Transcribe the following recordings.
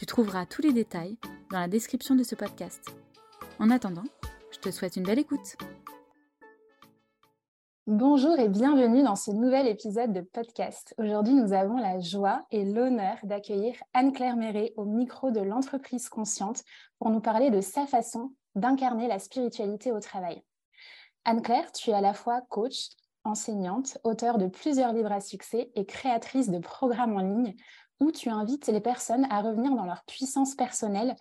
Tu trouveras tous les détails dans la description de ce podcast. En attendant, je te souhaite une belle écoute. Bonjour et bienvenue dans ce nouvel épisode de podcast. Aujourd'hui, nous avons la joie et l'honneur d'accueillir Anne-Claire Méret au micro de l'entreprise consciente pour nous parler de sa façon d'incarner la spiritualité au travail. Anne-Claire, tu es à la fois coach, enseignante, auteure de plusieurs livres à succès et créatrice de programmes en ligne où tu invites les personnes à revenir dans leur puissance personnelle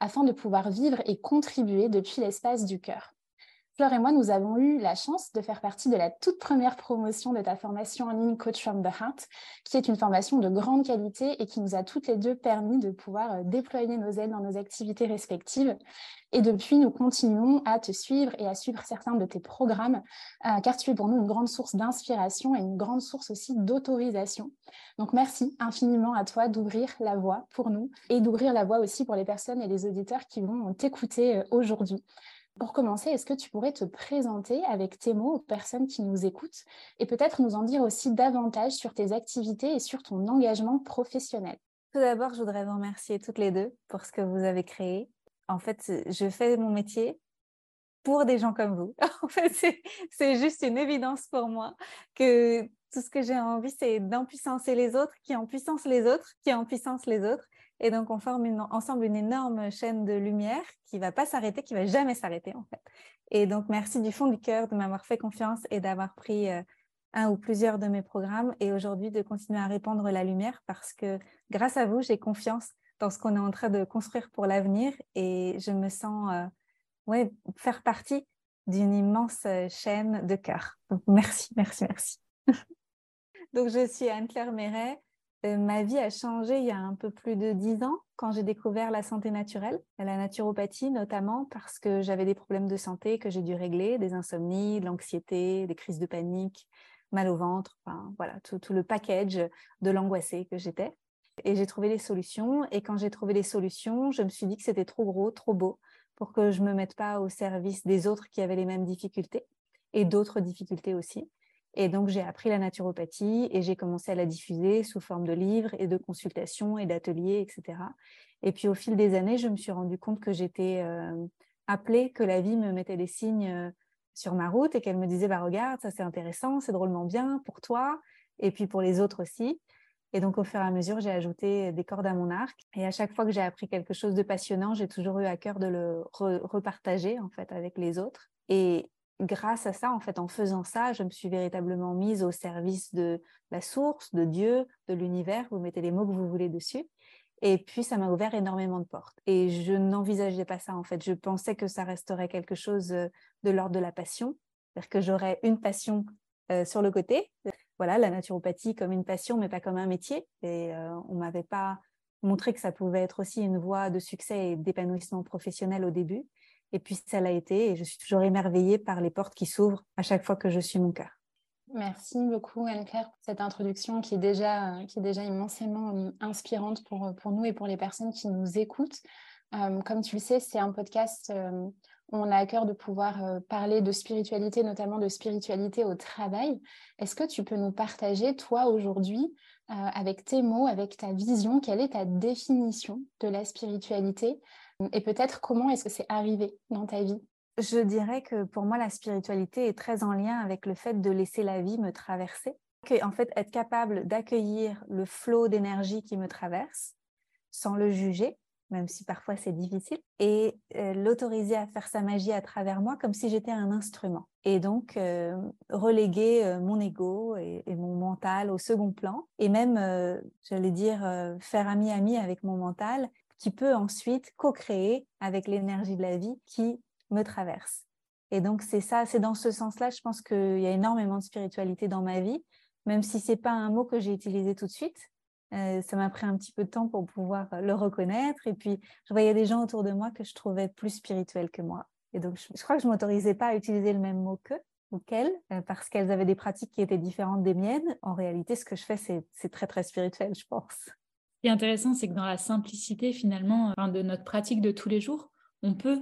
afin de pouvoir vivre et contribuer depuis l'espace du cœur. Fleur et moi, nous avons eu la chance de faire partie de la toute première promotion de ta formation en ligne Coach from the Heart, qui est une formation de grande qualité et qui nous a toutes les deux permis de pouvoir euh, déployer nos aides dans nos activités respectives. Et depuis, nous continuons à te suivre et à suivre certains de tes programmes, euh, car tu es pour nous une grande source d'inspiration et une grande source aussi d'autorisation. Donc merci infiniment à toi d'ouvrir la voie pour nous et d'ouvrir la voie aussi pour les personnes et les auditeurs qui vont t'écouter euh, aujourd'hui. Pour commencer, est-ce que tu pourrais te présenter avec tes mots aux personnes qui nous écoutent et peut-être nous en dire aussi davantage sur tes activités et sur ton engagement professionnel? Tout d'abord, je voudrais vous remercier toutes les deux pour ce que vous avez créé. En fait, je fais mon métier pour des gens comme vous. en fait, c'est juste une évidence pour moi que tout ce que j'ai envie, c'est d'empuissancer les autres, qui en puissance les autres, qui en puissance les autres. Et donc, on forme ensemble une énorme chaîne de lumière qui va pas s'arrêter, qui va jamais s'arrêter, en fait. Et donc, merci du fond du cœur de m'avoir fait confiance et d'avoir pris euh, un ou plusieurs de mes programmes et aujourd'hui de continuer à répandre la lumière parce que grâce à vous, j'ai confiance dans ce qu'on est en train de construire pour l'avenir et je me sens euh, ouais, faire partie d'une immense euh, chaîne de cœur. Donc, merci, merci, merci. donc, je suis Anne-Claire Méret. Euh, ma vie a changé il y a un peu plus de dix ans quand j'ai découvert la santé naturelle, la naturopathie notamment parce que j'avais des problèmes de santé que j'ai dû régler, des insomnies, de l'anxiété, des crises de panique, mal au ventre, enfin voilà, tout, le package de l'angoissée que j'étais. Et j'ai trouvé les solutions. Et quand j'ai trouvé les solutions, je me suis dit que c'était trop gros, trop beau pour que je me mette pas au service des autres qui avaient les mêmes difficultés et d'autres difficultés aussi. Et donc, j'ai appris la naturopathie et j'ai commencé à la diffuser sous forme de livres et de consultations et d'ateliers, etc. Et puis, au fil des années, je me suis rendu compte que j'étais euh, appelée, que la vie me mettait des signes euh, sur ma route et qu'elle me disait, bah, regarde, ça c'est intéressant, c'est drôlement bien pour toi et puis pour les autres aussi. Et donc, au fur et à mesure, j'ai ajouté des cordes à mon arc. Et à chaque fois que j'ai appris quelque chose de passionnant, j'ai toujours eu à cœur de le repartager, en fait, avec les autres. Et grâce à ça, en fait, en faisant ça, je me suis véritablement mise au service de la source, de Dieu, de l'univers. Vous mettez les mots que vous voulez dessus. Et puis, ça m'a ouvert énormément de portes. Et je n'envisageais pas ça, en fait. Je pensais que ça resterait quelque chose euh, de l'ordre de la passion. C'est-à-dire que j'aurais une passion euh, sur le côté. Voilà, la naturopathie comme une passion, mais pas comme un métier. Et euh, on m'avait pas montré que ça pouvait être aussi une voie de succès et d'épanouissement professionnel au début. Et puis ça l'a été et je suis toujours émerveillée par les portes qui s'ouvrent à chaque fois que je suis mon cœur. Merci beaucoup Anne-Claire pour cette introduction qui est déjà, qui est déjà immensément euh, inspirante pour, pour nous et pour les personnes qui nous écoutent. Euh, comme tu le sais, c'est un podcast euh, où on a à cœur de pouvoir parler de spiritualité, notamment de spiritualité au travail. Est-ce que tu peux nous partager, toi, aujourd'hui, avec tes mots, avec ta vision, quelle est ta définition de la spiritualité et peut-être comment est-ce que c'est arrivé dans ta vie? Je dirais que pour moi, la spiritualité est très en lien avec le fait de laisser la vie me traverser. En fait, être capable d'accueillir le flot d'énergie qui me traverse sans le juger, même si parfois c'est difficile, et euh, l'autoriser à faire sa magie à travers moi comme si j'étais un instrument. Et donc euh, reléguer euh, mon ego et, mon mental au second plan, et même, j'allais dire, faire ami-ami avec mon mental qui peut ensuite co-créer avec l'énergie de la vie qui me traverse. Et donc c'est ça, c'est dans ce sens-là, je pense qu'il y a énormément de spiritualité dans ma vie, même si c'est pas un mot que j'ai utilisé tout de suite. ça m'a pris un petit peu de temps pour pouvoir le reconnaître. Et puis, je voyais des gens autour de moi que je trouvais plus spirituels que moi. Et donc, je, crois que je m'autorisais pas à utiliser le même mot qu'eux ou qu'elles, parce qu'elles avaient des pratiques qui étaient différentes des miennes. En réalité, ce que je fais, c'est très, très spirituel, je pense. Ce qui est intéressant, c'est que dans la simplicité, finalement, de notre pratique de tous les jours, on peut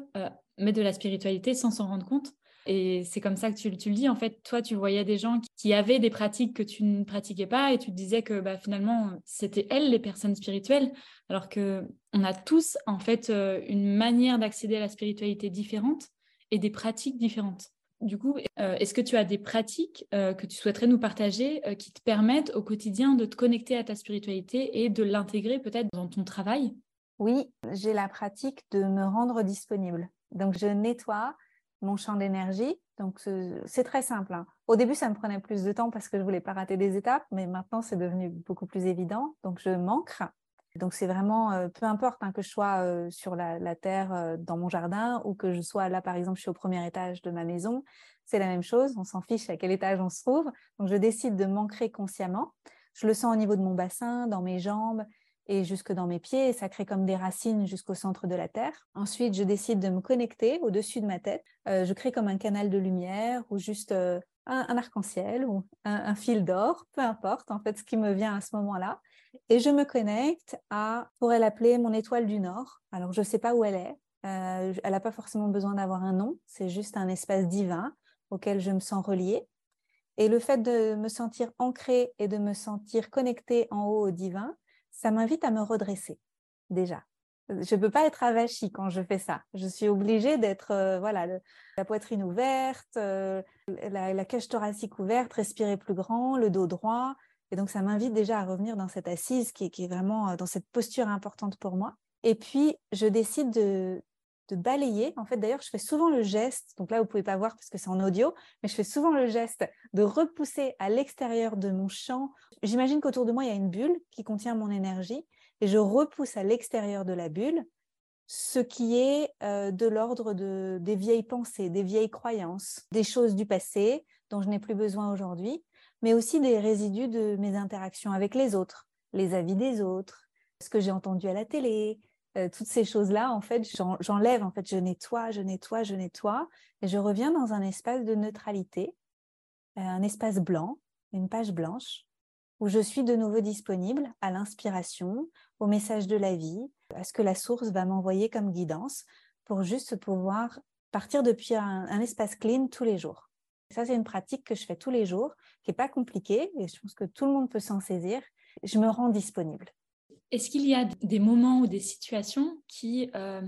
mettre de la spiritualité sans s'en rendre compte. Et c'est comme ça que tu, le dis. En fait, toi, tu voyais des gens qui avaient des pratiques que tu ne pratiquais pas et tu te disais que bah, finalement, c'était elles les personnes spirituelles, alors que on a tous en fait euh, une manière d'accéder à la spiritualité différente et des pratiques différentes. Du coup, euh, est-ce que tu as des pratiques euh, que tu souhaiterais nous partager qui te permettent au quotidien de te connecter à ta spiritualité et de l'intégrer peut-être dans ton travail? Oui, j'ai la pratique de me rendre disponible. Donc, je nettoie mon champ d'énergie. Donc, c'est très simple. Hein. Au début, ça me prenait plus de temps parce que je voulais pas rater des étapes, mais maintenant, c'est devenu beaucoup plus évident. Donc, je manque. Donc, c'est vraiment, peu importe hein, que je sois sur la, terre, dans mon jardin, ou que je sois là, par exemple, je suis au premier étage de ma maison, c'est la même chose. On s'en fiche à quel étage on se trouve. Donc, je décide de m'ancrer consciemment. Je le sens au niveau de mon bassin, dans mes jambes et jusque dans mes pieds, et ça crée comme des racines jusqu'au centre de la Terre. Ensuite, je décide de me connecter au-dessus de ma tête. Je crée comme un canal de lumière ou juste un, arc-en-ciel ou un, fil d'or, peu importe en fait ce qui me vient à ce moment-là. Et je me connecte à, pourrait l'appeler mon étoile du Nord. Alors, je ne sais pas où elle est. Euh, elle n'a pas forcément besoin d'avoir un nom, c'est juste un espace divin auquel je me sens reliée. Et le fait de me sentir ancrée et de me sentir connectée en haut au divin, ça m'invite à me redresser déjà. Je ne peux pas être avachie quand je fais ça. Je suis obligée d'être euh, voilà la poitrine ouverte, euh, la, cage thoracique ouverte, respirer plus grand, le dos droit. Et donc ça m'invite déjà à revenir dans cette assise qui, est vraiment euh, dans cette posture importante pour moi. Et puis je décide de, balayer. En fait, d'ailleurs, je fais souvent le geste, donc là, vous pouvez pas voir parce que c'est en audio, mais je fais souvent le geste de repousser à l'extérieur de mon champ. J'imagine qu'autour de moi, il y a une bulle qui contient mon énergie et je repousse à l'extérieur de la bulle ce qui est euh, de l'ordre de, des vieilles pensées, des vieilles croyances, des choses du passé dont je n'ai plus besoin aujourd'hui, mais aussi des résidus de mes interactions avec les autres, les avis des autres, ce que j'ai entendu à la télé, euh, toutes ces choses-là, en fait, j'enlève, en fait, je nettoie, je nettoie, je nettoie, et je reviens dans un espace de neutralité, euh, un espace blanc, une page blanche, où je suis de nouveau disponible à l'inspiration, au message de la vie, à ce que la source va m'envoyer comme guidance, pour juste pouvoir partir depuis un, un espace clean tous les jours. Ça, c'est une pratique que je fais tous les jours, qui n'est pas compliquée, et je pense que tout le monde peut s'en saisir. Je me rends disponible. Est-ce qu'il y a des moments ou des situations qui euh,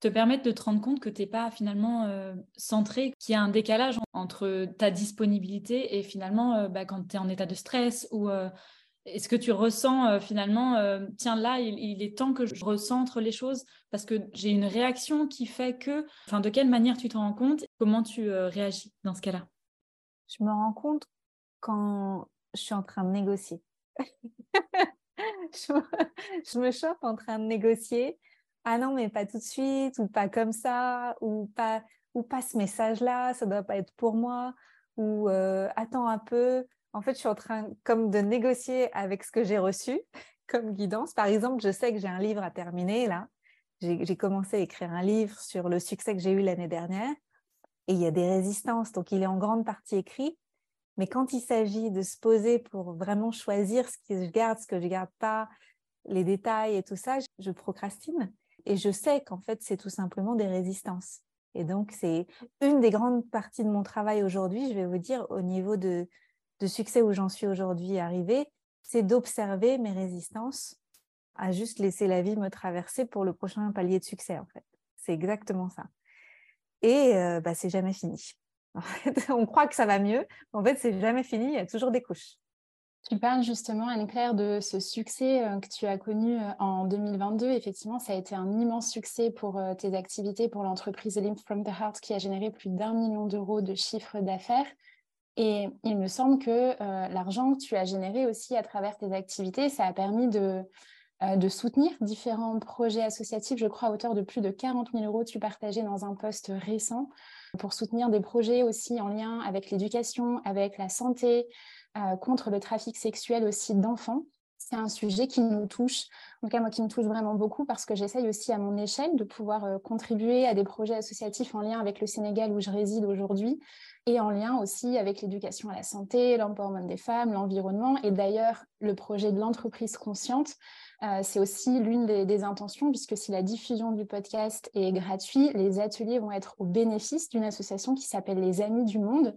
te permettent de te rendre compte que tu n'es pas finalement euh, centré, qu'il y a un décalage entre ta disponibilité et finalement euh, bah, quand tu es en état de stress ou est-ce que tu ressens finalement, tiens là, il, est temps que je recentre les choses parce que j'ai une réaction qui fait que, enfin, de quelle manière tu te rends compte? Comment tu réagis dans ce cas-là? Je me rends compte quand je suis en train de négocier. je, me, chope en train de négocier. Ah non, mais pas tout de suite, ou pas comme ça, ou pas, ou pas ce message-là, ça doit pas être pour moi, ou euh, attends un peu. En fait, je suis en train comme de négocier avec ce que j'ai reçu comme guidance. Par exemple, je sais que j'ai un livre à terminer là. J'ai commencé à écrire un livre sur le succès que j'ai eu l'année dernière et il y a des résistances, donc il est en grande partie écrit. Mais quand il s'agit de se poser pour vraiment choisir ce que je garde, ce que je garde pas, les détails et tout ça, je procrastine. Et je sais qu'en fait, c'est tout simplement des résistances. Et donc, c'est une des grandes parties de mon travail aujourd'hui, je vais vous dire, au niveau de, de succès où j'en suis aujourd'hui arrivée, c'est d'observer mes résistances à juste laisser la vie me traverser pour le prochain palier de succès, en fait. C'est exactement ça. Et euh, bah, c'est jamais fini. on croit que ça va mieux. En fait, c'est jamais fini. Il y a toujours des couches. Tu parles justement, Anne-Claire, de ce succès euh, que tu as connu euh, en 2022. Effectivement, ça a été un immense succès pour tes activités, pour l'entreprise Limp from the Heart qui a généré plus d'un million d'euros de chiffre d'affaires. Et il me semble que l'argent que tu as généré aussi à travers tes activités, ça a permis de, de soutenir différents projets associatifs. Je crois à hauteur de plus de 40 000 euros, tu partageais dans un poste récent pour soutenir des projets aussi en lien avec l'éducation, avec la santé, euh, contre le trafic sexuel aussi d'enfants. C'est un sujet qui nous touche, en tout cas moi qui me touche vraiment beaucoup parce que j'essaye aussi à mon échelle de pouvoir euh, contribuer à des projets associatifs en lien avec le Sénégal où je réside aujourd'hui et en lien aussi avec l'éducation à la santé, l'empowerment des femmes, l'environnement. Et d'ailleurs, le projet de l'entreprise consciente, euh, c'est aussi l'une des, des, intentions, puisque si la diffusion du podcast est gratuite, les ateliers vont être au bénéfice d'une association qui s'appelle les Amis du Monde,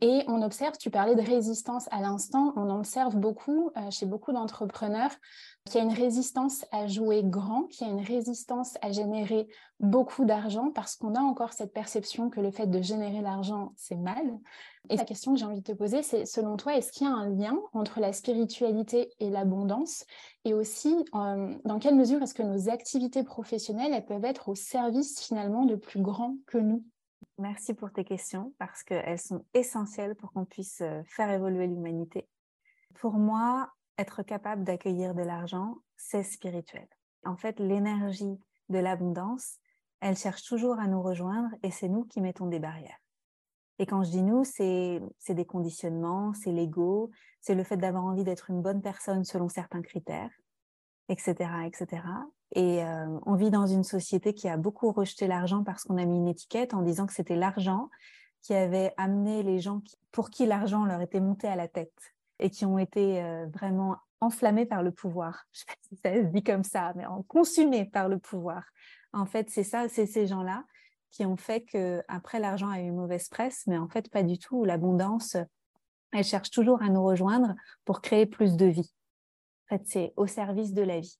et on observe, tu parlais de résistance à l'instant, on observe beaucoup euh, chez beaucoup d'entrepreneurs qu'il y a une résistance à jouer grand, qu'il y a une résistance à générer beaucoup d'argent parce qu'on a encore cette perception que le fait de générer l'argent, c'est mal. Et la question que j'ai envie de te poser, c'est selon toi, est-ce qu'il y a un lien entre la spiritualité et l'abondance? Et aussi, euh, dans quelle mesure est-ce que nos activités professionnelles, elles peuvent être au service finalement de plus grands que nous? Merci pour tes questions parce qu'elles sont essentielles pour qu'on puisse euh, faire évoluer l'humanité. Pour moi, être capable d'accueillir de l'argent, c'est spirituel. En fait, l'énergie de l'abondance, elle cherche toujours à nous rejoindre et c'est nous qui mettons des barrières. Et quand je dis nous, c'est des conditionnements, c'est l'ego, c'est le fait d'avoir envie d'être une bonne personne selon certains critères, etc., etc. Et euh, on vit dans une société qui a beaucoup rejeté l'argent parce qu'on a mis une étiquette en disant que c'était l'argent qui avait amené les gens pour qui l'argent leur était monté à la tête et qui ont été euh, vraiment enflammés par le pouvoir. Je sais pas si ça se dit comme ça, mais consumés par le pouvoir. En fait, c'est ça, c'est ces gens-là qui ont fait que après l'argent a eu une mauvaise presse, mais en fait pas du tout. L'abondance, elle cherche toujours à nous rejoindre pour créer plus de vie. C'est au service de la vie.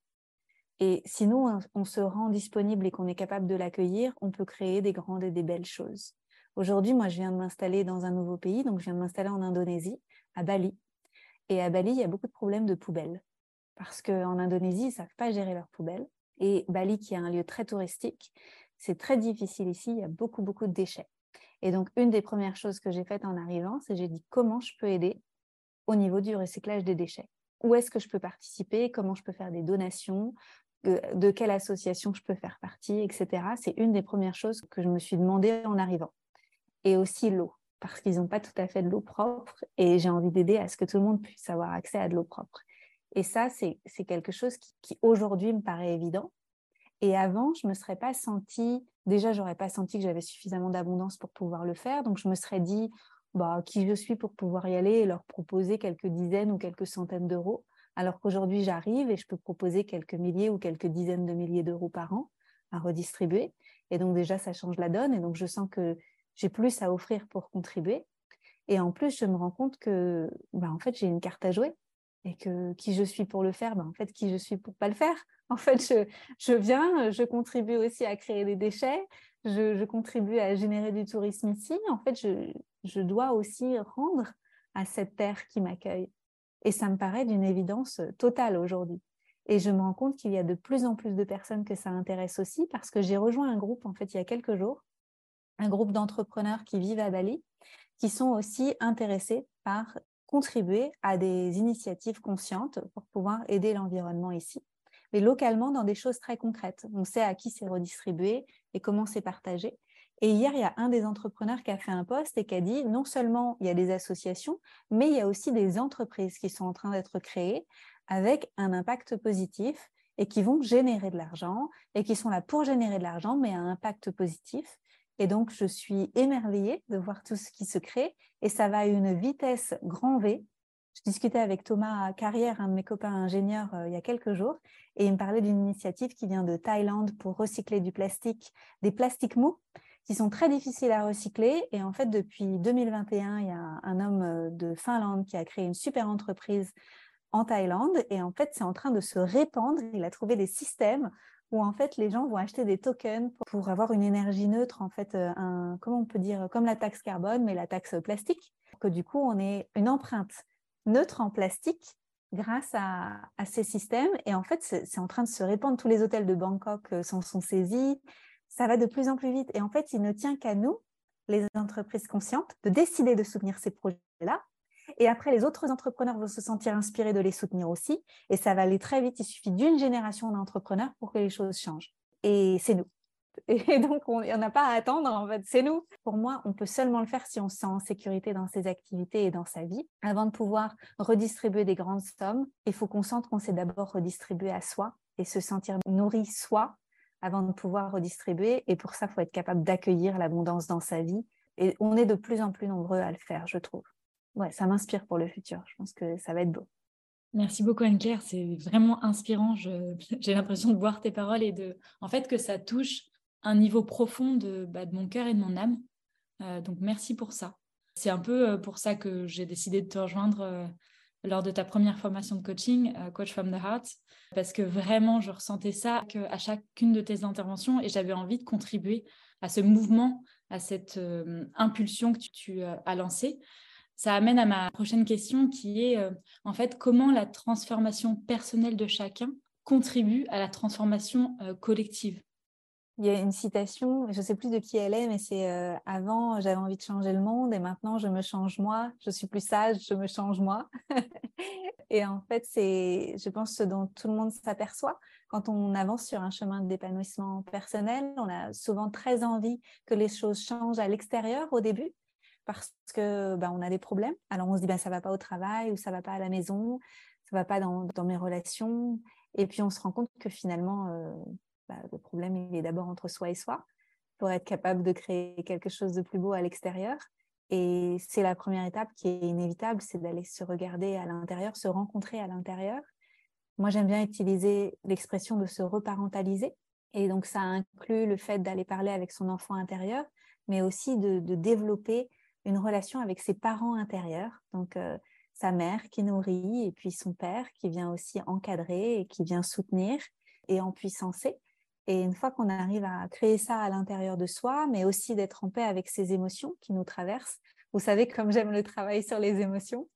Et sinon, on se rend disponible et qu'on est capable de l'accueillir, on peut créer des grandes et des belles choses. Aujourd'hui, moi, je viens de m'installer dans un nouveau pays, donc je viens de m'installer en Indonésie, à Bali. Et à Bali, il y a beaucoup de problèmes de poubelles. Parce qu'en Indonésie, ils ne savent pas gérer leurs poubelles. Et Bali, qui est un lieu très touristique, c'est très difficile ici, il y a beaucoup, beaucoup de déchets. Et donc, une des premières choses que j'ai faites en arrivant, c'est j'ai dit comment je peux aider au niveau du recyclage des déchets? Où est-ce que je peux participer Comment je peux faire des donations de quelle association je peux faire partie, etc. C'est une des premières choses que je me suis demandé en arrivant. Et aussi l'eau, parce qu'ils n'ont pas tout à fait de l'eau propre et j'ai envie d'aider à ce que tout le monde puisse avoir accès à de l'eau propre. Et ça, c'est quelque chose qui, aujourd'hui me paraît évident. Et avant, je ne me serais pas sentie, déjà, j'aurais pas senti que j'avais suffisamment d'abondance pour pouvoir le faire. Donc, je me serais dit, bah, qui je suis pour pouvoir y aller et leur proposer quelques dizaines ou quelques centaines d'euros alors qu'aujourd'hui j'arrive et je peux proposer quelques milliers ou quelques dizaines de milliers d'euros par an à redistribuer. Et donc déjà, ça change la donne et donc je sens que j'ai plus à offrir pour contribuer. Et en plus, je me rends compte que, bah, en fait, j'ai une carte à jouer et que qui je suis pour le faire, bah, en fait, qui je suis pour pas le faire. En fait, je, viens, je contribue aussi à créer des déchets, je, contribue à générer du tourisme ici. En fait, je, je dois aussi rendre à cette terre qui m'accueille. Et ça me paraît d'une évidence totale aujourd'hui. Et je me rends compte qu'il y a de plus en plus de personnes que ça intéresse aussi parce que j'ai rejoint un groupe, en fait, il y a quelques jours, un groupe d'entrepreneurs qui vivent à Bali, qui sont aussi intéressés par contribuer à des initiatives conscientes pour pouvoir aider l'environnement ici, mais localement dans des choses très concrètes. On sait à qui c'est redistribué et comment c'est partagé. Et hier, il y a un des entrepreneurs qui a fait un poste et qui a dit non seulement il y a des associations, mais il y a aussi des entreprises qui sont en train d'être créées avec un impact positif et qui vont générer de l'argent et qui sont là pour générer de l'argent, mais à un impact positif. Et donc, je suis émerveillée de voir tout ce qui se crée et ça va à une vitesse grand V. Je discutais avec Thomas Carrière, un de mes copains ingénieurs, euh, il y a quelques jours, et il me parlait d'une initiative qui vient de Thaïlande pour recycler du plastique, des plastiques mous qui sont très difficiles à recycler. Et en fait, depuis 2021, il y a un homme euh, de Finlande qui a créé une super entreprise en Thaïlande. Et en fait, c'est en train de se répandre. Il a trouvé des systèmes où en fait les gens vont acheter des tokens pour avoir une énergie neutre, en fait, euh, un, comment on peut dire, comme la taxe carbone, mais la taxe plastique, que du coup on ait une empreinte neutre en plastique grâce à, à ces systèmes. Et en fait, c'est en train de se répandre. Tous les hôtels de Bangkok euh, s'en sont saisis ça va de plus en plus vite. Et en fait, il ne tient qu'à nous, les entreprises conscientes, de décider de soutenir ces projets-là. Et après, les autres entrepreneurs vont se sentir inspirés de les soutenir aussi. Et ça va aller très vite. Il suffit d'une génération d'entrepreneurs pour que les choses changent. Et c'est nous. Et donc, on n'a pas à attendre, en fait, c'est nous. Pour moi, on peut seulement le faire si on se sent en sécurité dans ses activités et dans sa vie. Avant de pouvoir redistribuer des grandes sommes, il faut qu'on sente qu'on s'est d'abord redistribué à soi et se sentir nourri soi avant de pouvoir redistribuer. Et pour ça, il faut être capable d'accueillir l'abondance dans sa vie. Et on est de plus en plus nombreux à le faire, je trouve. Ouais, ça m'inspire pour le futur. Je pense que ça va être beau. Merci beaucoup Anne-Claire, c'est vraiment inspirant. J'ai l'impression de voir tes paroles et de, en fait, que ça touche un niveau profond de, bah, de mon cœur et de mon âme. Euh, donc merci pour ça. C'est un peu euh, pour ça que j'ai décidé de te rejoindre euh, lors de ta première formation de coaching, Coach from the Heart, parce que vraiment je ressentais ça à chacune de tes interventions et j'avais envie de contribuer à ce mouvement, à cette impulsion que tu, as lancée ça amène à ma prochaine question qui est euh, en fait comment la transformation personnelle de chacun contribue à la transformation euh, collective? Il y a une citation, je ne sais plus de qui elle est, mais c'est euh, avant j'avais envie de changer le monde et maintenant je me change moi, je suis plus sage, je me change moi. et en fait, c'est, je pense, ce dont tout le monde s'aperçoit quand on avance sur un chemin d'épanouissement personnel. On a souvent très envie que les choses changent à l'extérieur au début, parce que bah, on a des problèmes. Alors on se dit bah, ça va pas au travail ou ça va pas à la maison, ça va pas dans, mes relations. Et puis on se rend compte que finalement euh, bah, le problème il est d'abord entre soi et soi pour être capable de créer quelque chose de plus beau à l'extérieur. Et c'est la première étape qui est inévitable, c'est d'aller se regarder à l'intérieur, se rencontrer à l'intérieur. Moi, j'aime bien utiliser l'expression de se reparentaliser. Et donc, ça inclut le fait d'aller parler avec son enfant intérieur, mais aussi de développer une relation avec ses parents intérieurs, donc euh, sa mère qui nourrit et puis son père qui vient aussi encadrer et qui vient soutenir et en puissancer. Et une fois qu'on arrive à créer ça à l'intérieur de soi, mais aussi d'être en paix avec ses émotions qui nous traversent, vous savez comme j'aime le travail sur les émotions,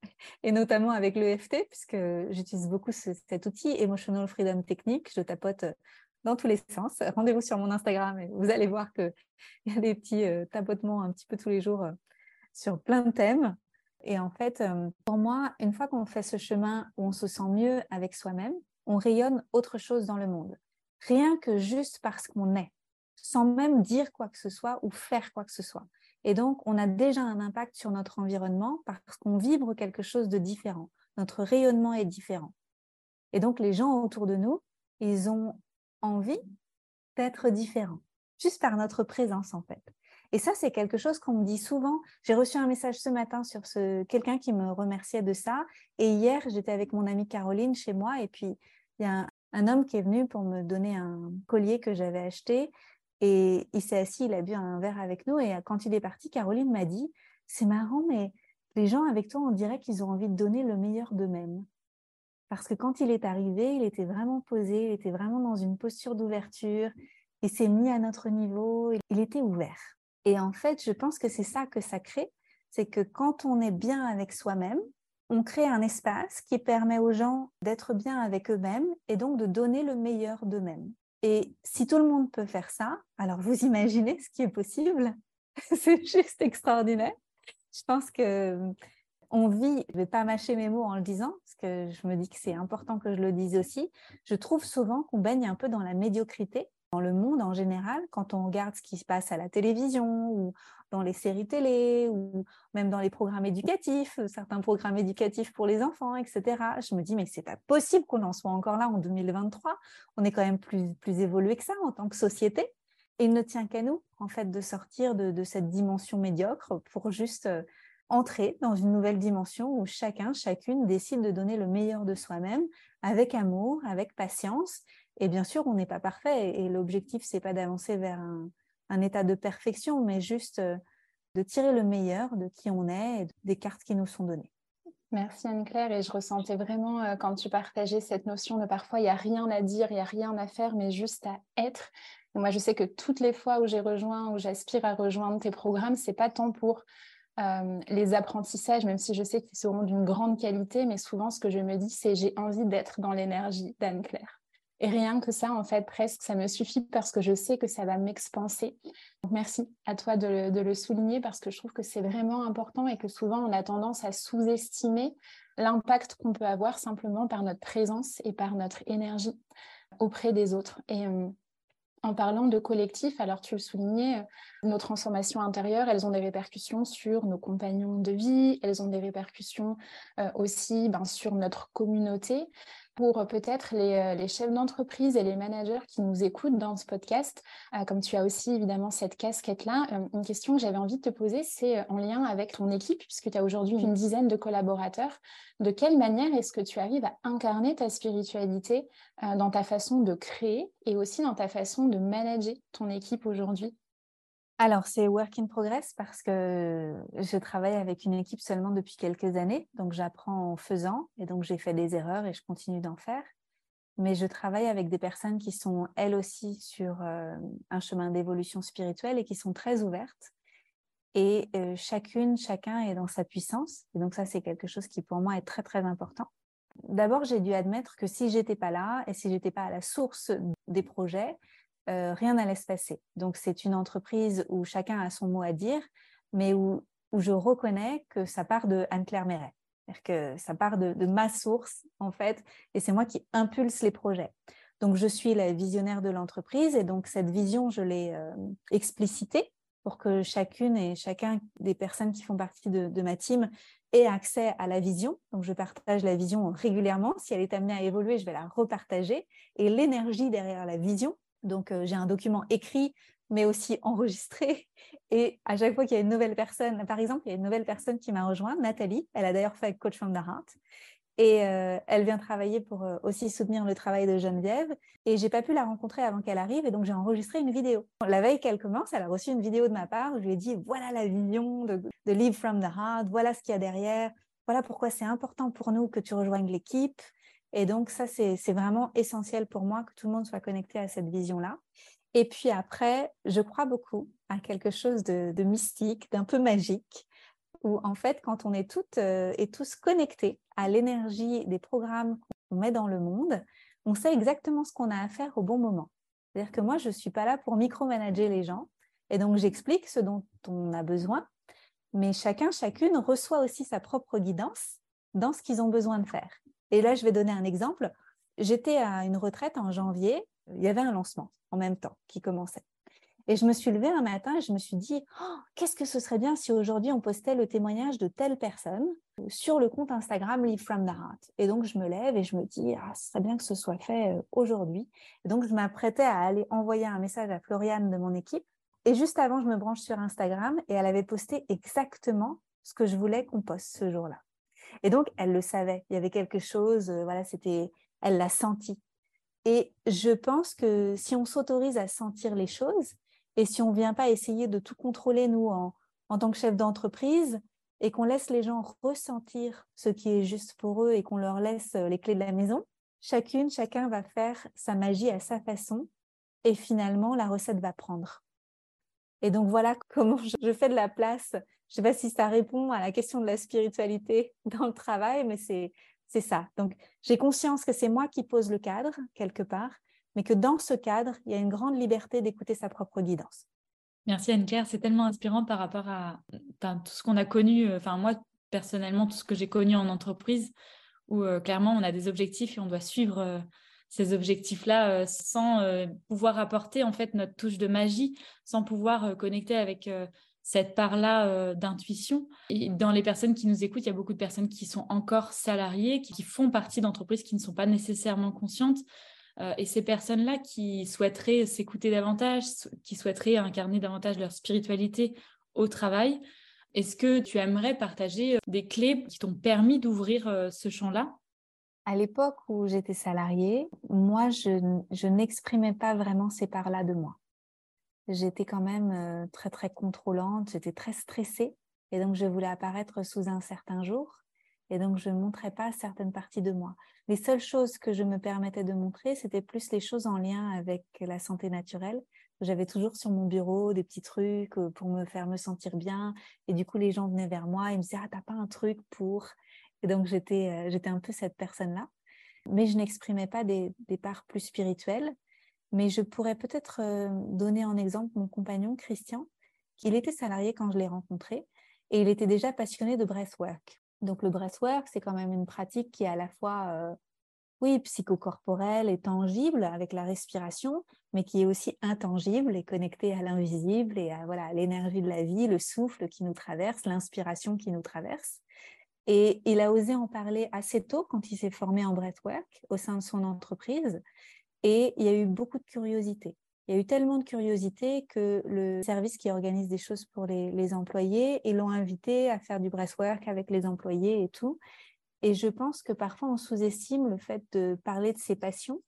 et notamment avec l'EFT, puisque j'utilise beaucoup cet outil Emotional Freedom Technique. Je tapote dans tous les sens. Rendez-vous sur mon Instagram et vous allez voir qu'il y a des petits euh, tapotements un petit peu tous les jours euh, sur plein de thèmes. Et en fait, euh, pour moi, une fois qu'on fait ce chemin où on se sent mieux avec soi-même, on rayonne autre chose dans le monde. Rien que juste parce qu'on est, sans même dire quoi que ce soit ou faire quoi que ce soit. Et donc, on a déjà un impact sur notre environnement parce qu'on vibre quelque chose de différent. Notre rayonnement est différent. Et donc, les gens autour de nous, ils ont envie d'être différents, juste par notre présence en fait. Et ça, c'est quelque chose qu'on me dit souvent. J'ai reçu un message ce matin sur ce quelqu'un qui me remerciait de ça. Et hier, j'étais avec mon amie Caroline chez moi. Et puis, il y a un, homme qui est venu pour me donner un collier que j'avais acheté. Et il s'est assis, il a bu un verre avec nous. Et quand il est parti, Caroline m'a dit, c'est marrant, mais les gens avec toi, on dirait qu'ils ont envie de donner le meilleur d'eux-mêmes. Parce que quand il est arrivé, il était vraiment posé, il était vraiment dans une posture d'ouverture, il s'est mis à notre niveau, il était ouvert. Et en fait, je pense que c'est ça que ça crée, c'est que quand on est bien avec soi-même, on crée un espace qui permet aux gens d'être bien avec eux-mêmes et donc de donner le meilleur d'eux-mêmes. Et si tout le monde peut faire ça, alors vous imaginez ce qui est possible. c'est juste extraordinaire. Je pense que on vit, je vais pas mâcher mes mots en le disant, parce que je me dis que c'est important que je le dise aussi. Je trouve souvent qu'on baigne un peu dans la médiocrité dans le monde en général, quand on regarde ce qui se passe à la télévision ou dans les séries télé ou même dans les programmes éducatifs, certains programmes éducatifs pour les enfants, etc. Je me dis, mais c'est pas possible qu'on en soit encore là en 2023. On est quand même plus, plus évolué que ça en tant que société. Et il ne tient qu'à nous, en fait, de sortir de, cette dimension médiocre pour juste euh, entrer dans une nouvelle dimension où chacun, chacune décide de donner le meilleur de soi-même avec amour, avec patience et bien sûr, on n'est pas parfait et, l'objectif, c'est pas d'avancer vers un, état de perfection, mais juste euh, de tirer le meilleur de qui on est et des cartes qui nous sont données. Merci Anne-Claire et je ressentais vraiment euh, quand tu partageais cette notion de parfois il n'y a rien à dire, il n'y a rien à faire, mais juste à être. moi, je sais que toutes les fois où j'ai rejoint, où j'aspire à rejoindre tes programmes, c'est pas tant pour euh, les apprentissages, même si je sais qu'ils seront d'une grande qualité, mais souvent ce que je me dis, c'est j'ai envie d'être dans l'énergie d'Anne-Claire. Et rien que ça, en fait, presque, ça me suffit parce que je sais que ça va m'expanser. Donc, merci à toi de le, souligner parce que je trouve que c'est vraiment important et que souvent, on a tendance à sous-estimer l'impact qu'on peut avoir simplement par notre présence et par notre énergie auprès des autres. Et euh, En parlant de collectif, alors tu le soulignais, nos transformations intérieures, elles ont des répercussions sur nos compagnons de vie, elles ont des répercussions aussi ben, sur notre communauté pour peut-être euh, les, chefs d'entreprise et les managers qui nous écoutent dans ce podcast, euh, comme tu as aussi évidemment cette casquette-là, euh, une question que j'avais envie de te poser, c'est en lien avec ton équipe, puisque tu as aujourd'hui une dizaine de collaborateurs. De quelle manière est-ce que tu arrives à incarner ta spiritualité dans ta façon de créer et aussi dans ta façon de manager ton équipe aujourd'hui? Alors, c'est work in progress parce que je travaille avec une équipe seulement depuis quelques années. Donc, j'apprends en faisant et donc j'ai fait des erreurs et je continue d'en faire. Mais je travaille avec des personnes qui sont elles aussi sur euh, un chemin d'évolution spirituelle et qui sont très ouvertes. Et euh, chacune, chacun est dans sa puissance. Et donc, ça, c'est quelque chose qui pour moi est très, très important. D'abord, j'ai dû admettre que si j'étais pas là et si j'étais pas à la source des projets, euh, rien n'allait se passer. Donc, c'est une entreprise où chacun a son mot à dire, mais où, je reconnais que ça part de Anne-Claire Méret. Que ça part de, ma source, en fait, et c'est moi qui impulse les projets. Donc, je suis la visionnaire de l'entreprise, et donc cette vision, je l'ai euh, explicitée pour que chacune et chacun des personnes qui font partie de, ma team ait accès à la vision. Donc, je partage la vision régulièrement. Si elle est amenée à évoluer, je vais la repartager. Et l'énergie derrière la vision, donc, euh, j'ai un document écrit, mais aussi enregistré. Et à chaque fois qu'il y a une nouvelle personne, par exemple, il y a une nouvelle personne qui m'a rejoint, Nathalie. Elle a d'ailleurs fait Coach from the Heart. Et euh, elle vient travailler pour euh, aussi soutenir le travail de Geneviève. Et j'ai pas pu la rencontrer avant qu'elle arrive. Et donc, j'ai enregistré une vidéo. La veille qu'elle commence, elle a reçu une vidéo de ma part. Où je lui ai dit voilà la vision de, de Live from the Heart. Voilà ce qu'il y a derrière. Voilà pourquoi c'est important pour nous que tu rejoignes l'équipe. Et donc, ça, c'est vraiment essentiel pour moi que tout le monde soit connecté à cette vision-là. Et puis après, je crois beaucoup à quelque chose de, mystique, d'un peu magique, où en fait, quand on est toutes euh, et tous connectés à l'énergie des programmes qu'on met dans le monde, on sait exactement ce qu'on a à faire au bon moment. C'est-à-dire que moi, je ne suis pas là pour micromanager les gens. Et donc, j'explique ce dont on a besoin. Mais chacun, chacune reçoit aussi sa propre guidance dans ce qu'ils ont besoin de faire. Et là, je vais donner un exemple. J'étais à une retraite en janvier, il y avait un lancement en même temps qui commençait. Et je me suis levée un matin et je me suis dit, oh, qu'est-ce que ce serait bien si aujourd'hui on postait le témoignage de telle personne sur le compte Instagram Live from the Heart. Et donc je me lève et je me dis, ah, ce serait bien que ce soit fait euh, aujourd'hui. Et donc je m'apprêtais à aller envoyer un message à Floriane de mon équipe. Et juste avant, je me branche sur Instagram et elle avait posté exactement ce que je voulais qu'on poste ce jour-là. Et donc, elle le savait. Il y avait quelque chose, euh, voilà, c'était, elle l'a senti. Et je pense que si on s'autorise à sentir les choses et si on ne vient pas essayer de tout contrôler, nous, en, en tant que chef d'entreprise, et qu'on laisse les gens ressentir ce qui est juste pour eux et qu'on leur laisse euh, les clés de la maison, chacune, chacun va faire sa magie à sa façon et finalement, la recette va prendre. Et donc voilà comment je fais de la place je ne sais pas si ça répond à la question de la spiritualité dans le travail, mais c'est, ça. Donc, j'ai conscience que c'est moi qui pose le cadre, quelque part, mais que dans ce cadre, il y a une grande liberté d'écouter sa propre guidance. Merci Anne-Claire, c'est tellement inspirant par rapport à tout ce qu'on a connu, euh, enfin moi personnellement, tout ce que j'ai connu en entreprise, où euh, clairement on a des objectifs et on doit suivre euh, ces objectifs-là sans pouvoir apporter en fait notre touche de magie, sans pouvoir connecter avec cette part-là euh, d'intuition. Dans les personnes qui nous écoutent, il y a beaucoup de personnes qui sont encore salariées, qui, font partie d'entreprises qui ne sont pas nécessairement conscientes. Euh, et ces personnes-là qui souhaiteraient s'écouter davantage, qui souhaiteraient incarner davantage leur spiritualité au travail, est-ce que tu aimerais partager euh, des clés qui t'ont permis d'ouvrir ce champ-là? À l'époque où j'étais salariée, moi, je n'exprimais pas vraiment ces parts-là de moi j'étais quand même très très contrôlante, j'étais très stressée et donc je voulais apparaître sous un certain jour et donc je ne montrais pas certaines parties de moi. Les seules choses que je me permettais de montrer, c'était plus les choses en lien avec la santé naturelle. J'avais toujours sur mon bureau des petits trucs pour me faire me sentir bien et du coup les gens venaient vers moi et me disaient ah t'as pas un truc pour? et donc j'étais j'étais un peu cette personne là mais je n'exprimais pas des, des parts plus spirituelles mais je pourrais peut-être euh, donner en exemple mon compagnon Christian, qui était salarié quand je l'ai rencontré et il était déjà passionné de breathwork. Donc le breathwork, c'est quand même une pratique qui est à la fois euh, oui, psychocorporel et tangible avec la respiration, mais qui est aussi intangible et connecté à l'invisible et à voilà l'énergie de la vie, le souffle qui nous traverse, l'inspiration qui nous traverse. Et il a osé en parler assez tôt quand il s'est formé en breathwork au sein de son entreprise. Et il y a eu beaucoup de curiosité. Il y a eu tellement de curiosité que le service qui organise des choses pour les, employés, ils l'ont invité à faire du breathwork avec les employés et tout. Et je pense que parfois on sous-estime le fait de parler de ses passions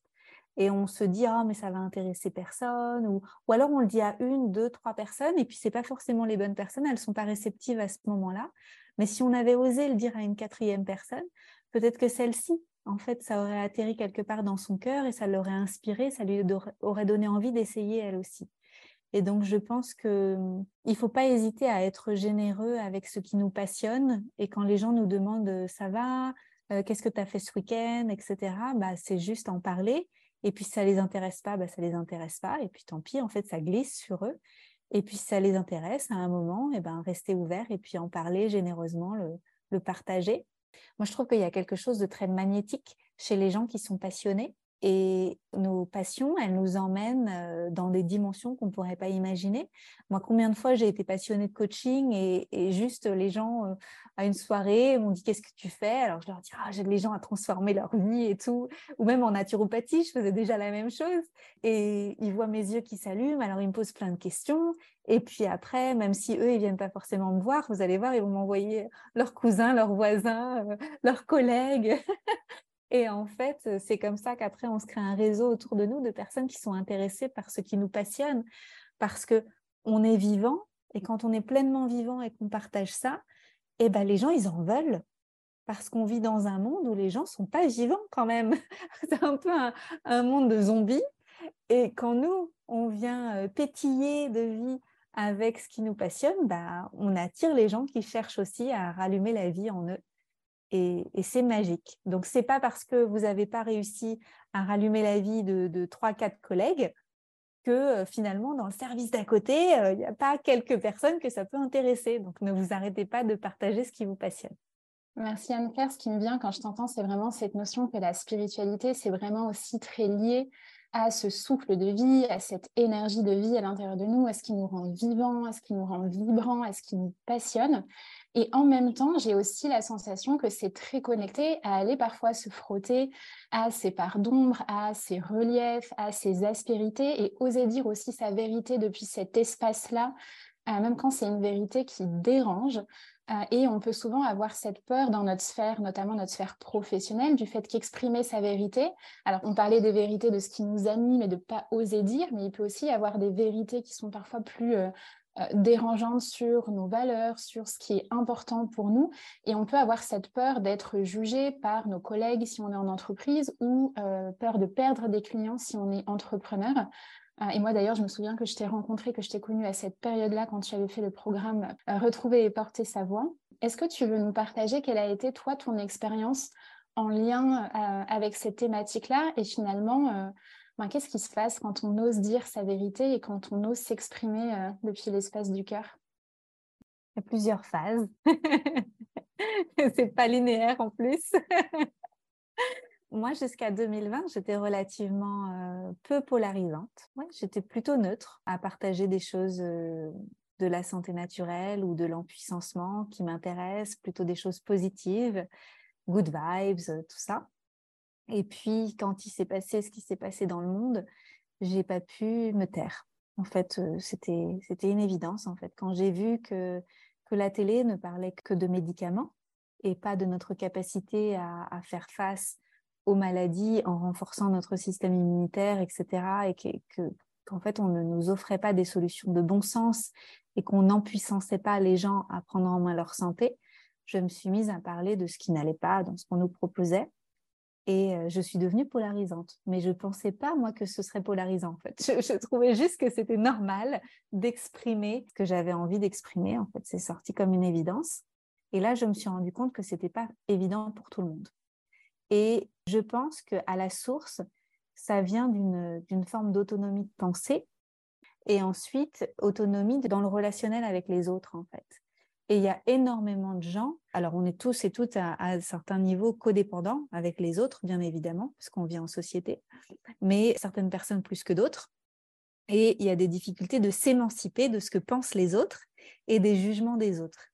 et on se dit ah mais ça va intéresser personne ou, ou alors on le dit à une, deux, trois personnes et puis c'est pas forcément les bonnes personnes, elles sont pas réceptives à ce moment-là. Mais si on avait osé le dire à une quatrième personne, peut-être que celle-ci, en fait, ça aurait atterri quelque part dans son cœur et ça l'aurait inspiré, ça lui aurait donné envie d'essayer elle aussi. Et donc, je pense qu'il ne faut pas hésiter à être généreux avec ce qui nous passionne. Et quand les gens nous demandent ça va, euh, qu'est-ce que tu as fait ce week-end, etc., bah, c'est juste en parler et puis, si ça les intéresse pas, bah, ça les intéresse pas. Et puis, tant pis, en fait, ça glisse sur eux. Et puis, si ça les intéresse, à un moment, et eh ben, rester ouvert et puis en parler généreusement, le partager. Moi, je trouve qu'il y a quelque chose de très magnétique chez les gens qui sont passionnés et nos passions, elles nous emmènent euh, dans des dimensions qu'on ne pourrait pas imaginer. Moi, combien de fois j'ai été passionnée de coaching et, juste les gens euh, à une soirée m'ont dit qu'est-ce que tu fais? Alors je leur dis ah, j'aide les gens à transformer leur vie et tout. Ou même en naturopathie, je faisais déjà la même chose. Et ils voient mes yeux qui s'allument, alors ils me posent plein de questions. Et puis après, même si eux, ils viennent pas forcément me voir, vous allez voir, ils vont m'envoyer leurs cousins, leurs voisins, euh, leurs collègues. Et en fait, euh, c'est comme ça qu'après, on se crée un réseau autour de nous de personnes qui sont intéressées par ce qui nous passionne, parce que on est vivant, et quand on est pleinement vivant et qu'on partage ça, eh ben, les gens, ils en veulent. Parce qu'on vit dans un monde où les gens sont pas vivants quand même. c'est un peu un, monde de zombies. Et quand nous, on vient euh, pétiller de vie avec ce qui nous passionne, bah, on attire les gens qui cherchent aussi à rallumer la vie en eux et, c'est magique. Donc, c'est pas parce que vous n'avez pas réussi à rallumer la vie de trois, quatre collègues que euh, finalement, dans le service d'à côté, euh, il n'y a pas quelques personnes que ça peut intéresser. Donc, ne vous arrêtez pas de partager ce qui vous passionne. Merci Anne-Claire. Ce qui me vient quand je t'entends, c'est vraiment cette notion que la spiritualité, c'est vraiment aussi très lié à ce souffle de vie, à cette énergie de vie à l'intérieur de nous, à ce qui nous rend vivants, à ce qui nous rend vibrants, à ce qui nous passionne. Et en même temps, j'ai aussi la sensation que c'est très connecté à aller parfois se frotter à ces parts d'ombre, à ces reliefs, à ces aspérités et oser dire aussi sa vérité depuis cet espace-là, euh, même quand c'est une vérité qui dérange. Euh, et on peut souvent avoir cette peur dans notre sphère, notamment notre sphère professionnelle, du fait qu'exprimer sa vérité. Alors, on parlait des vérités de ce qui nous anime et de ne pas oser dire, mais il peut aussi y avoir des vérités qui sont parfois plus euh, euh, dérangeante sur nos valeurs, sur ce qui est important pour nous. Et on peut avoir cette peur d'être jugé par nos collègues si on est en entreprise ou peur de perdre des clients si on est entrepreneur. Euh, et moi d'ailleurs, je me souviens que je t'ai rencontré, que je t'ai connu à cette période-là quand tu avais fait le programme Retrouver et porter sa voix. Est-ce que tu veux nous partager quelle a été toi ton expérience en lien avec cette thématique-là et finalement ben, qu'est-ce qui se passe quand on ose dire sa vérité et quand on ose s'exprimer euh, depuis l'espace du cœur? Il y a plusieurs phases. C'est pas linéaire en plus. Moi, jusqu'à 2020, j'étais relativement euh, peu polarisante. j'étais plutôt neutre à partager des choses euh, de la santé naturelle ou de l'empuissancement qui m'intéressent, plutôt des choses positives, good vibes, tout ça. Et puis, quand il s'est passé ce qui s'est passé dans le monde, j'ai pas pu me taire. En fait, euh, c'était c'était une évidence. En fait, quand j'ai vu que que la télé ne parlait que de médicaments et pas de notre capacité à, à faire face aux maladies en renforçant notre système immunitaire, etc., et que qu'en fait on ne nous offrait pas des solutions de bon sens et qu'on n'empuissançait pas les gens à prendre en main leur santé, je me suis mise à parler de ce qui n'allait pas dans ce qu'on nous proposait et je suis devenue polarisante. Mais je ne pensais pas, moi, que ce serait polarisant, en fait. Je, trouvais juste que c'était normal d'exprimer ce que j'avais envie d'exprimer. En fait, c'est sorti comme une évidence. Et là, je me suis rendu compte que ce n'était pas évident pour tout le monde. Et je pense qu'à la source, ça vient d'une forme d'autonomie de pensée et ensuite autonomie dans le relationnel avec les autres, en fait. Et il y a énormément de gens, alors on est tous et toutes à, à certains niveaux codépendants avec les autres, bien évidemment, parce qu'on vit en société, mais certaines personnes plus que d'autres. Et il y a des difficultés de s'émanciper de ce que pensent les autres et des jugements des autres.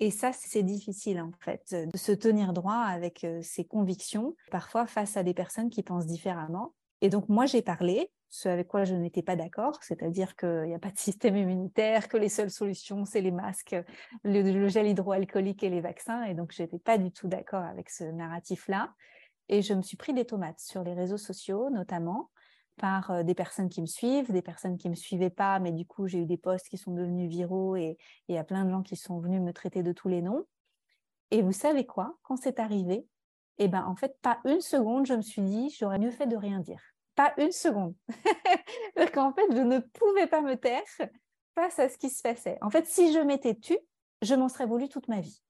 Et ça, c'est difficile en fait, de se tenir droit avec ses convictions, parfois face à des personnes qui pensent différemment. Et donc moi, j'ai parlé, ce avec quoi je n'étais pas d'accord, c'est-à-dire qu'il n'y a pas de système immunitaire, que les seules solutions, c'est les masques, le, gel hydroalcoolique et les vaccins. Et donc, je n'étais pas du tout d'accord avec ce narratif-là. Et je me suis pris des tomates sur les réseaux sociaux, notamment par des personnes qui me suivent, des personnes qui ne me suivaient pas, mais du coup, j'ai eu des posts qui sont devenus viraux et il y a plein de gens qui sont venus me traiter de tous les noms. Et vous savez quoi? Quand c'est arrivé, eh ben, en fait, pas une seconde, je me suis dit, j'aurais mieux fait de rien dire pas une seconde. Parce qu'en fait, je ne pouvais pas me taire face à ce qui se passait. En fait, si je m'étais tue, je m'en serais voulu toute ma vie.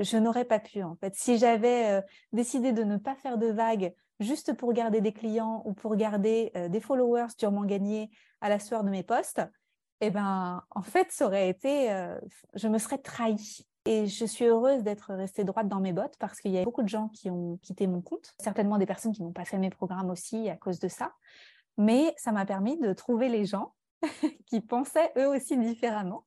Je n'aurais pas pu, en fait. Si j'avais décidé de ne pas faire de vagues juste pour garder des clients ou pour garder euh, des followers durement gagnés à la sueur de mes postes, eh ben, en fait, ça aurait été, euh, je me serais trahie. Et je suis heureuse d'être restée droite dans mes bottes parce qu'il y a beaucoup de gens qui ont quitté mon compte, certainement des personnes qui n'ont pas fait mes programmes aussi à cause de ça. Mais ça m'a permis de trouver les gens qui pensaient eux aussi différemment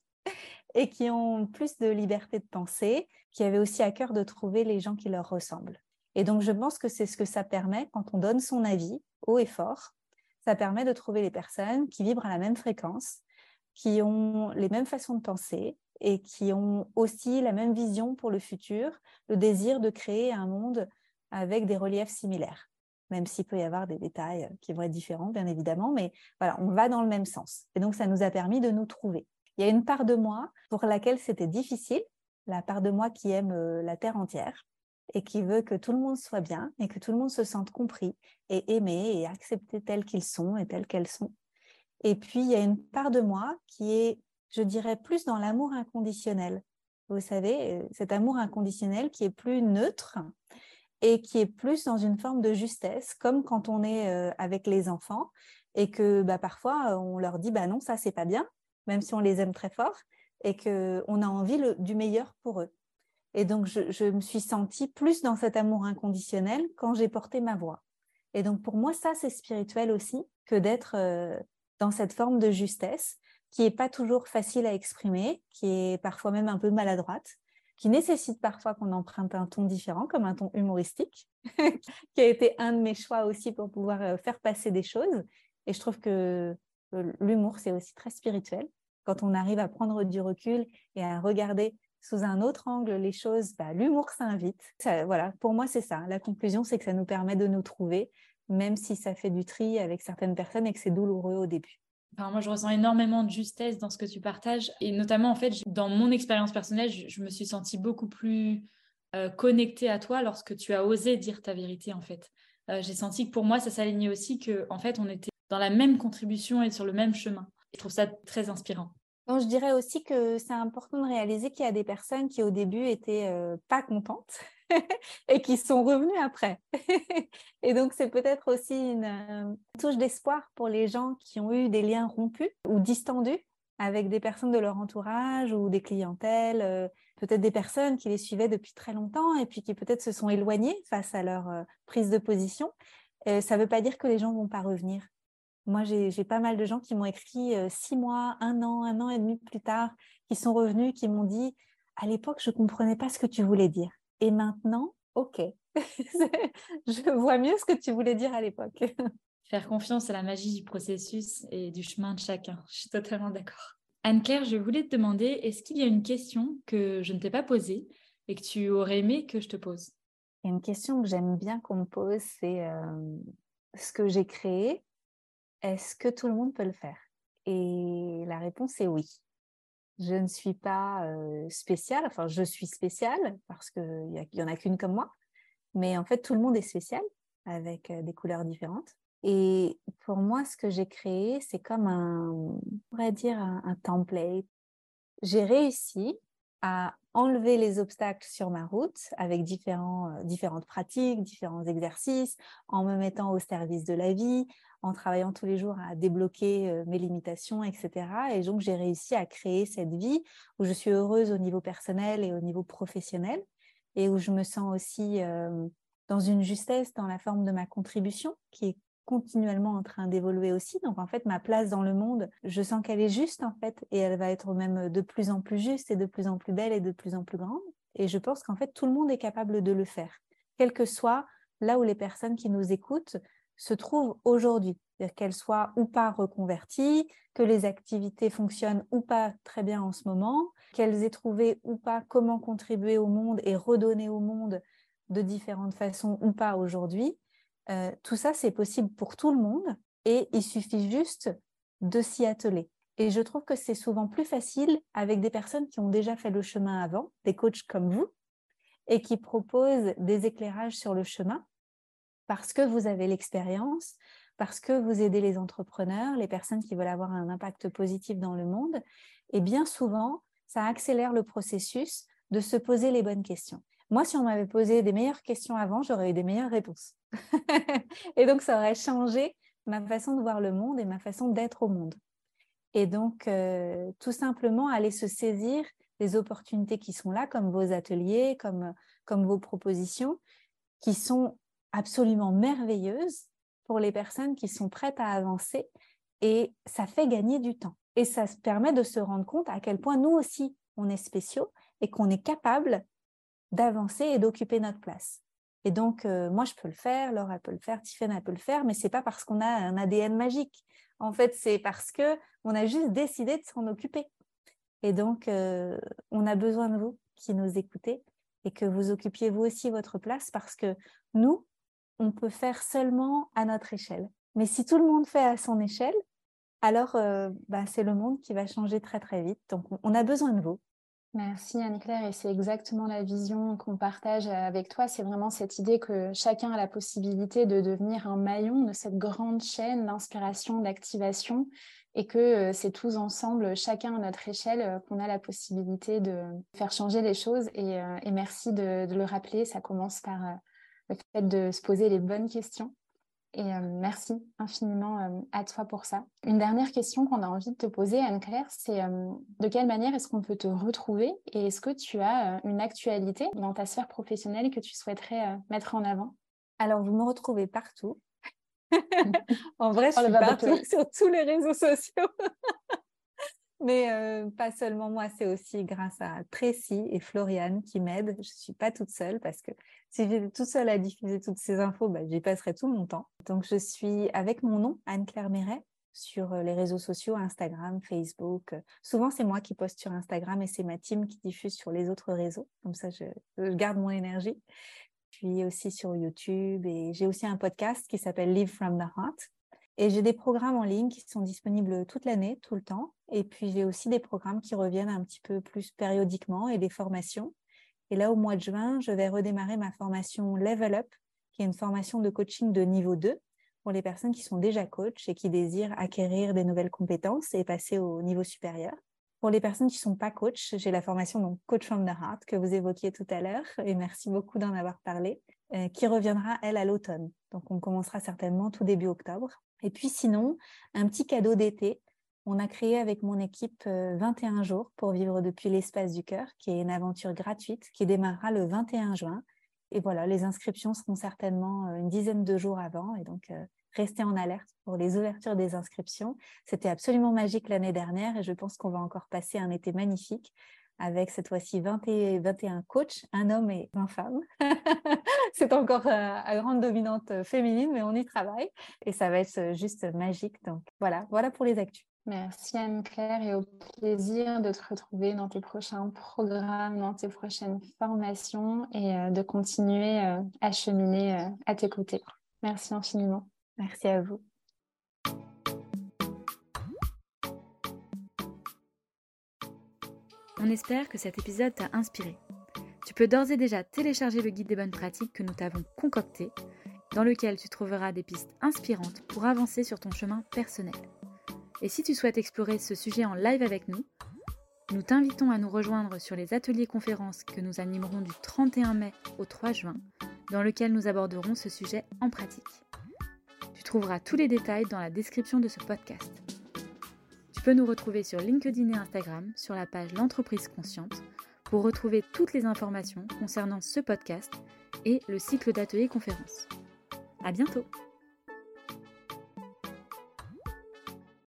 et qui ont plus de liberté de penser, qui avaient aussi à cœur de trouver les gens qui leur ressemblent. Et donc, je pense que c'est ce que ça permet quand on donne son avis haut et fort. Ça permet de trouver les personnes qui vibrent à la même fréquence, qui ont les mêmes façons de penser, et qui ont aussi la même vision pour le futur, le désir de créer un monde avec des reliefs similaires, même s'il peut y avoir des détails qui vont être différents, bien évidemment, mais voilà, on va dans le même sens. Et donc, ça nous a permis de nous trouver. Il y a une part de moi pour laquelle c'était difficile, la part de moi qui aime euh, la terre entière et qui veut que tout le monde soit bien et que tout le monde se sente compris et aimé et accepté tels qu'ils sont et tels qu'elles sont. Et puis, il y a une part de moi qui est je dirais plus dans l'amour inconditionnel. Vous savez, euh, cet amour inconditionnel qui est plus neutre et qui est plus dans une forme de justesse, comme quand on est euh, avec les enfants et que bah, parfois on leur dit bah non, ça c'est pas bien, même si on les aime très fort et qu'on a envie du meilleur pour eux. Et donc je, me suis sentie plus dans cet amour inconditionnel quand j'ai porté ma voix. Et donc pour moi, ça c'est spirituel aussi que d'être euh, dans cette forme de justesse qui n'est pas toujours facile à exprimer, qui est parfois même un peu maladroite, qui nécessite parfois qu'on emprunte un ton différent, comme un ton humoristique, qui a été un de mes choix aussi pour pouvoir euh, faire passer des choses. Et je trouve que euh, l'humour, c'est aussi très spirituel. Quand on arrive à prendre du recul et à regarder sous un autre angle les choses, bah, l'humour s'invite. voilà, pour moi, c'est ça. La conclusion, c'est que ça nous permet de nous trouver, même si ça fait du tri avec certaines personnes et que c'est douloureux au début moi, je ressens énormément de justesse dans ce que tu partages. Et notamment, en fait, dans mon expérience personnelle, je, me suis sentie beaucoup plus euh, connectée à toi lorsque tu as osé dire ta vérité, en fait. Euh, j'ai senti que pour moi, ça s'alignait aussi que, en fait, on était dans la même contribution et sur le même chemin. Je trouve ça très inspirant. Donc, je dirais aussi que c'est important de réaliser qu'il y a des personnes qui, au début, étaient euh, pas contentes et qui sont revenus après. et donc, c'est peut-être aussi une, euh, touche d'espoir pour les gens qui ont eu des liens rompus ou distendus avec des personnes de leur entourage ou des clientèles, euh, peut-être des personnes qui les suivaient depuis très longtemps et puis qui peut-être se sont éloignées face à leur prise de position. ça ne veut pas dire que les gens vont pas revenir. Moi, j'ai pas mal de gens qui m'ont écrit six mois, un an, un an et demi plus tard, qui sont revenus, qui m'ont dit, à l'époque, je ne comprenais pas ce que tu voulais dire. Et maintenant, OK, je vois mieux ce que tu voulais dire à l'époque. Faire confiance à la magie du processus et du chemin de chacun. Je suis totalement d'accord. Anne-Claire, je voulais te demander, est-ce qu'il y a une question que je ne t'ai pas posée et que tu aurais aimé que je te pose? Il y a une question que j'aime bien qu'on me pose, c'est euh, ce que j'ai créé, est-ce que tout le monde peut le faire? Et la réponse est oui je ne suis pas spéciale, enfin je suis spéciale parce qu'il n'y en a qu'une comme moi, mais en fait tout le monde est spécial avec des couleurs différentes. Et pour moi, ce que j'ai créé, c'est comme un, on pourrait dire un, template. J'ai réussi à enlever les obstacles sur ma route avec différents, euh, différentes pratiques, différents exercices, en me mettant au service de la vie, en travaillant tous les jours à débloquer euh, mes limitations, etc. Et donc, j'ai réussi à créer cette vie où je suis heureuse au niveau personnel et au niveau professionnel et où je me sens aussi euh, dans une justesse dans la forme de ma contribution qui est continuellement en train d'évoluer aussi. Donc en fait, ma place dans le monde, je sens qu'elle est juste en fait, et elle va être même de plus en plus juste et de plus en plus belle et de plus en plus grande. Et je pense qu'en fait, tout le monde est capable de le faire, quel que soit là où les personnes qui nous écoutent se trouvent aujourd'hui, qu'elles soient ou pas reconverties, que les activités fonctionnent ou pas très bien en ce moment, qu'elles aient trouvé ou pas comment contribuer au monde et redonner au monde de différentes façons ou pas aujourd'hui. Euh, tout ça, c'est possible pour tout le monde et il suffit juste de s'y atteler. Et je trouve que c'est souvent plus facile avec des personnes qui ont déjà fait le chemin avant, des coachs comme vous, et qui proposent des éclairages sur le chemin parce que vous avez l'expérience, parce que vous aidez les entrepreneurs, les personnes qui veulent avoir un impact positif dans le monde. Et bien souvent, ça accélère le processus de se poser les bonnes questions. Moi, si on m'avait posé des meilleures questions avant, j'aurais eu des meilleures réponses. et donc, ça aurait changé ma façon de voir le monde et ma façon d'être au monde. Et donc, euh, tout simplement, aller se saisir des opportunités qui sont là, comme vos ateliers, comme, vos propositions, qui sont absolument merveilleuses pour les personnes qui sont prêtes à avancer. Et ça fait gagner du temps. Et ça permet de se rendre compte à quel point nous aussi, on est spéciaux et qu'on est capable d'avancer et d'occuper notre place. Et donc, euh, moi, je peux le faire, elle peut le faire, Tiffany, peut le faire, mais c'est pas parce qu'on a un ADN magique. En fait, c'est parce que on a juste décidé de s'en occuper. Et donc, euh, on a besoin de vous qui nous écoutez et que vous occupiez vous aussi votre place parce que nous, on peut faire seulement à notre échelle. Mais si tout le monde fait à son échelle, alors euh, bah, c'est le monde qui va changer très très vite. Donc, on a besoin de vous. Merci Anne-Claire et c'est exactement la vision qu'on partage avec toi. C'est vraiment cette idée que chacun a la possibilité de devenir un maillon de cette grande chaîne d'inspiration, d'activation et que euh, c'est tous ensemble, chacun à notre échelle, euh, qu'on a la possibilité de faire changer les choses. Et, euh, merci de, le rappeler, ça commence par le fait de se poser les bonnes questions et euh, merci infiniment euh, à toi pour ça. Une dernière question qu'on a envie de te poser, Anne-Claire, c'est euh, de quelle manière est-ce qu'on peut te retrouver et est-ce que tu as une actualité dans ta sphère professionnelle que tu souhaiterais mettre en avant? Alors, vous me retrouvez partout. en vrai, je suis partout sur tous les réseaux sociaux. Mais euh, pas seulement moi, c'est aussi grâce à Tracy et Floriane qui m'aident. Je suis pas toute seule parce que si j'étais toute seule à diffuser toutes ces infos, bah, j'y passerais tout mon temps. Donc je suis avec mon nom, Anne-Claire Méret, sur euh, les réseaux sociaux, Instagram, Facebook. Souvent, c'est moi qui poste sur Instagram et c'est ma team qui diffuse sur les autres réseaux. Comme ça, je, je garde mon énergie. Je suis aussi sur YouTube et j'ai aussi un podcast qui s'appelle Live from the Heart et j'ai des programmes en ligne qui sont disponibles toute l'année, tout le temps. Et puis j'ai aussi des programmes qui reviennent un petit peu plus périodiquement et des formations. Et là, au mois de juin, je vais redémarrer ma formation Level Up, qui est une formation de coaching de niveau 2 pour les personnes qui sont déjà coach et qui désirent acquérir des nouvelles compétences et passer au niveau supérieur. Pour les personnes qui ne sont pas coach, j'ai la formation donc Coach from the Heart que vous évoquiez tout à l'heure et merci beaucoup d'en avoir parlé, euh, qui reviendra elle à l'automne. Donc on commencera certainement tout début octobre. Et puis sinon, un petit cadeau d'été. On a créé avec mon équipe 21 euh, jours pour vivre depuis l'espace du cœur, qui est une aventure gratuite qui démarrera le 21 juin. Et voilà, les inscriptions seront certainement euh, une dizaine de jours avant. Et donc, euh, restez en alerte pour les ouvertures des inscriptions. C'était absolument magique l'année dernière et je pense qu'on va encore passer un été magnifique avec cette fois-ci 21 coachs, un homme et 20 femmes. c'est encore euh, à grande dominante féminine, mais on y travaille et ça va être euh, juste magique. Donc voilà, voilà pour les actus. Merci Anne-Claire et au plaisir de te retrouver dans tes prochains programmes, dans tes prochaines formations et euh, de continuer à cheminer à tes côtés. Merci infiniment. Merci à vous. On espère que cet épisode t'a inspiré. Tu peux d'ores et déjà télécharger le guide des bonnes pratiques que nous t'avons concocté, dans lequel tu trouveras des pistes inspirantes pour avancer sur ton chemin personnel. Et si tu souhaites explorer ce sujet en live avec nous, Nous t'invitons à nous rejoindre sur les ateliers conférences que nous animerons du 31 mai au 3 juin, dans lequel nous aborderons ce sujet en pratique. Tu trouveras tous les détails dans la description de ce podcast. Tu peux nous retrouver sur LinkedIn et Instagram sur la page L'entreprise consciente pour retrouver toutes les informations concernant ce podcast et le cycle d'ateliers conférences. À bientôt!